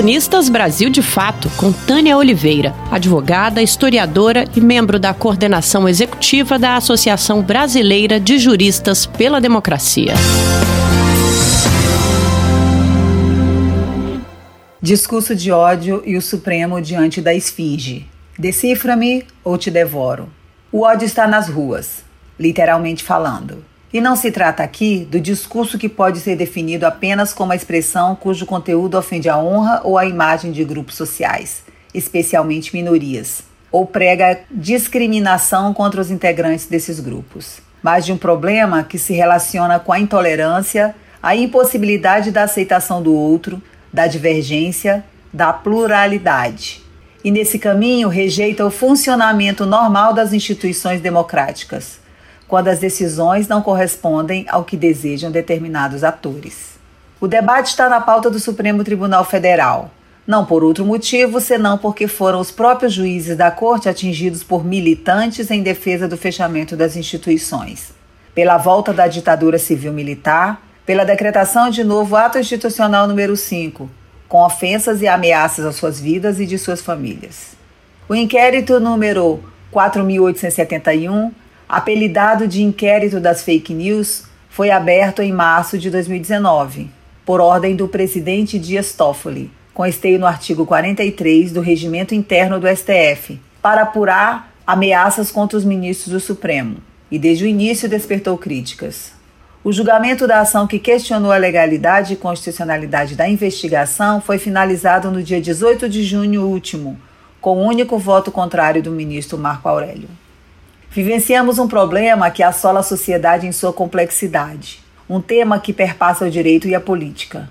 Colunistas Brasil de Fato, com Tânia Oliveira, advogada, historiadora e membro da coordenação executiva da Associação Brasileira de Juristas pela Democracia. Discurso de ódio e o Supremo diante da esfinge. Decifra-me ou te devoro. O ódio está nas ruas, literalmente falando. E não se trata aqui do discurso que pode ser definido apenas como a expressão cujo conteúdo ofende a honra ou a imagem de grupos sociais, especialmente minorias, ou prega discriminação contra os integrantes desses grupos, mas de um problema que se relaciona com a intolerância, a impossibilidade da aceitação do outro, da divergência, da pluralidade. E nesse caminho rejeita o funcionamento normal das instituições democráticas quando as decisões não correspondem ao que desejam determinados atores. O debate está na pauta do Supremo Tribunal Federal, não por outro motivo senão porque foram os próprios juízes da Corte atingidos por militantes em defesa do fechamento das instituições, pela volta da ditadura civil-militar, pela decretação de novo ato institucional número 5, com ofensas e ameaças às suas vidas e de suas famílias. O inquérito número 4871 apelidado de Inquérito das Fake News, foi aberto em março de 2019, por ordem do presidente Dias Toffoli, com esteio no artigo 43 do Regimento Interno do STF, para apurar ameaças contra os ministros do Supremo, e desde o início despertou críticas. O julgamento da ação que questionou a legalidade e constitucionalidade da investigação foi finalizado no dia 18 de junho último, com o único voto contrário do ministro Marco Aurélio. Vivenciamos um problema que assola a sociedade em sua complexidade, um tema que perpassa o direito e a política.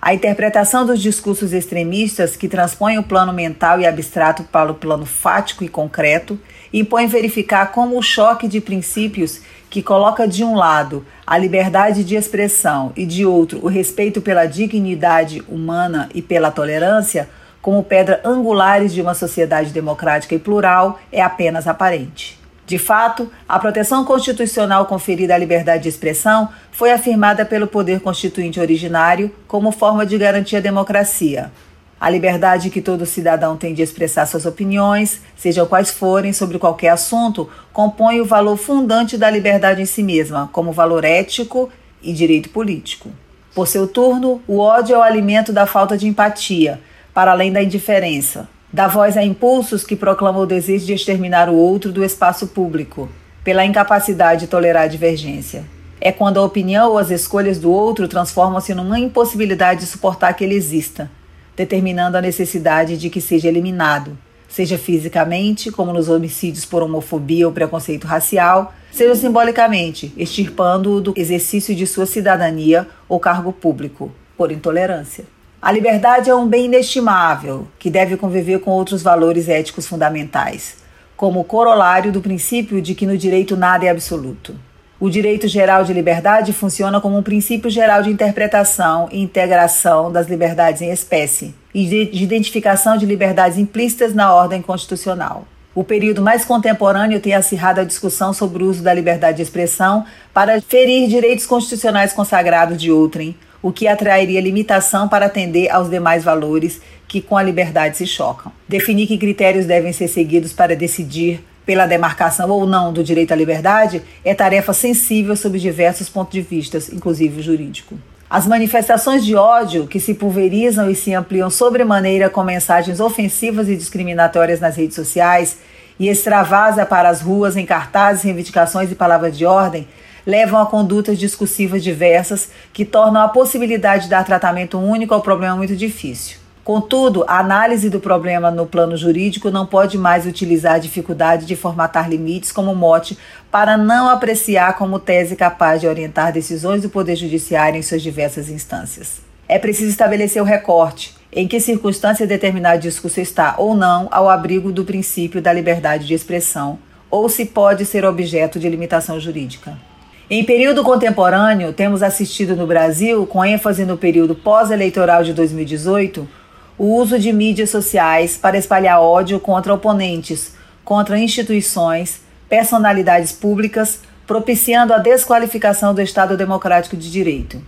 A interpretação dos discursos extremistas que transpõem o plano mental e abstrato para o plano fático e concreto impõe verificar como o choque de princípios que coloca de um lado a liberdade de expressão e de outro o respeito pela dignidade humana e pela tolerância como pedra angulares de uma sociedade democrática e plural é apenas aparente. De fato, a proteção constitucional conferida à liberdade de expressão foi afirmada pelo Poder Constituinte originário como forma de garantir a democracia. A liberdade que todo cidadão tem de expressar suas opiniões, sejam quais forem, sobre qualquer assunto, compõe o valor fundante da liberdade em si mesma, como valor ético e direito político. Por seu turno, o ódio é o alimento da falta de empatia, para além da indiferença Dá voz a impulsos que proclamam o desejo de exterminar o outro do espaço público, pela incapacidade de tolerar a divergência. É quando a opinião ou as escolhas do outro transformam-se numa impossibilidade de suportar que ele exista, determinando a necessidade de que seja eliminado, seja fisicamente, como nos homicídios por homofobia ou preconceito racial, seja simbolicamente, extirpando-o do exercício de sua cidadania ou cargo público, por intolerância. A liberdade é um bem inestimável que deve conviver com outros valores éticos fundamentais, como corolário do princípio de que no direito nada é absoluto. O direito geral de liberdade funciona como um princípio geral de interpretação e integração das liberdades em espécie e de identificação de liberdades implícitas na ordem constitucional. O período mais contemporâneo tem acirrado a discussão sobre o uso da liberdade de expressão para ferir direitos constitucionais consagrados de outrem, o que atrairia limitação para atender aos demais valores que com a liberdade se chocam. Definir que critérios devem ser seguidos para decidir pela demarcação ou não do direito à liberdade é tarefa sensível sob diversos pontos de vista, inclusive o jurídico. As manifestações de ódio que se pulverizam e se ampliam sobremaneira com mensagens ofensivas e discriminatórias nas redes sociais e extravasa para as ruas em cartazes, reivindicações e palavras de ordem levam a condutas discursivas diversas que tornam a possibilidade de dar tratamento único ao problema muito difícil. Contudo, a análise do problema no plano jurídico não pode mais utilizar a dificuldade de formatar limites como mote para não apreciar como tese capaz de orientar decisões do Poder Judiciário em suas diversas instâncias. É preciso estabelecer o recorte, em que circunstância determinado discurso está ou não ao abrigo do princípio da liberdade de expressão, ou se pode ser objeto de limitação jurídica. Em período contemporâneo, temos assistido no Brasil, com ênfase no período pós-eleitoral de 2018, o uso de mídias sociais para espalhar ódio contra oponentes, contra instituições, personalidades públicas, propiciando a desqualificação do Estado Democrático de Direito.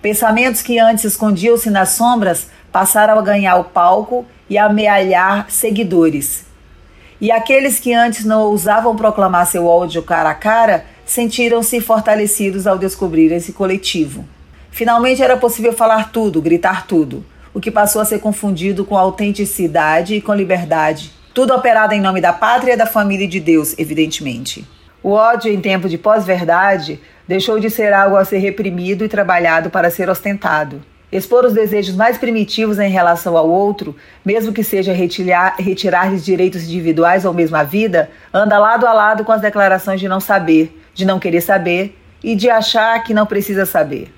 Pensamentos que antes escondiam-se nas sombras passaram a ganhar o palco e amealhar seguidores. E aqueles que antes não ousavam proclamar seu ódio cara a cara sentiram-se fortalecidos ao descobrir esse coletivo. Finalmente era possível falar tudo, gritar tudo, o que passou a ser confundido com autenticidade e com liberdade. Tudo operado em nome da pátria, da família e de Deus, evidentemente. O ódio em tempo de pós-verdade deixou de ser algo a ser reprimido e trabalhado para ser ostentado. Expor os desejos mais primitivos em relação ao outro, mesmo que seja retirar-lhes direitos individuais ou mesmo a vida, anda lado a lado com as declarações de não saber, de não querer saber e de achar que não precisa saber.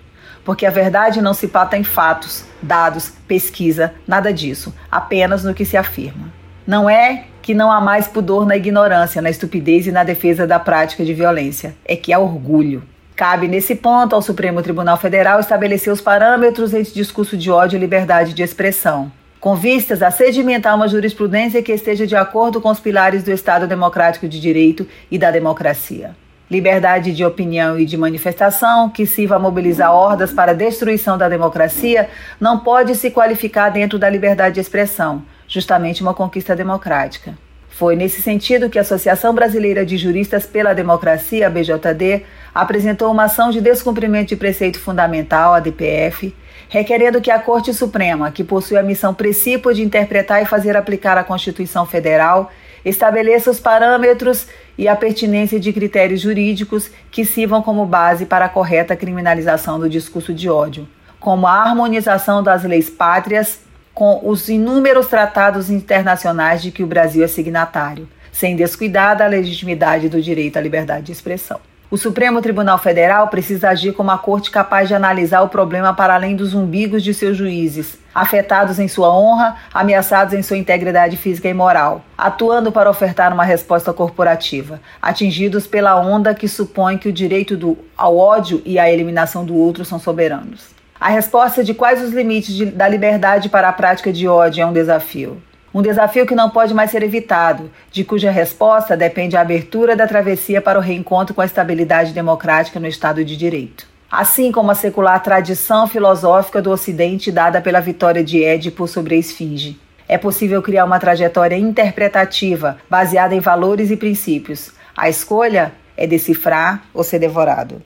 Porque a verdade não se pata em fatos, dados, pesquisa, nada disso, apenas no que se afirma. Não é que não há mais pudor na ignorância, na estupidez e na defesa da prática de violência, é que há orgulho. Cabe, nesse ponto, ao Supremo Tribunal Federal estabelecer os parâmetros entre discurso de ódio e liberdade de expressão, com vistas a sedimentar uma jurisprudência que esteja de acordo com os pilares do Estado Democrático de Direito e da democracia liberdade de opinião e de manifestação, que sirva a mobilizar hordas para a destruição da democracia, não pode se qualificar dentro da liberdade de expressão, justamente uma conquista democrática. Foi nesse sentido que a Associação Brasileira de Juristas pela Democracia, BJD, apresentou uma ação de descumprimento de preceito fundamental, a DPF, requerendo que a Corte Suprema, que possui a missão princípio de interpretar e fazer aplicar a Constituição Federal, estabeleça os parâmetros e a pertinência de critérios jurídicos que sirvam como base para a correta criminalização do discurso de ódio, como a harmonização das leis pátrias com os inúmeros tratados internacionais de que o Brasil é signatário, sem descuidar da legitimidade do direito à liberdade de expressão. O Supremo Tribunal Federal precisa agir como uma corte capaz de analisar o problema para além dos umbigos de seus juízes, afetados em sua honra, ameaçados em sua integridade física e moral, atuando para ofertar uma resposta corporativa, atingidos pela onda que supõe que o direito do, ao ódio e à eliminação do outro são soberanos. A resposta de quais os limites de, da liberdade para a prática de ódio é um desafio. Um desafio que não pode mais ser evitado, de cuja resposta depende a abertura da travessia para o reencontro com a estabilidade democrática no Estado de Direito. Assim como a secular tradição filosófica do Ocidente dada pela vitória de Édipo sobre a Esfinge. É possível criar uma trajetória interpretativa baseada em valores e princípios. A escolha é decifrar ou ser devorado.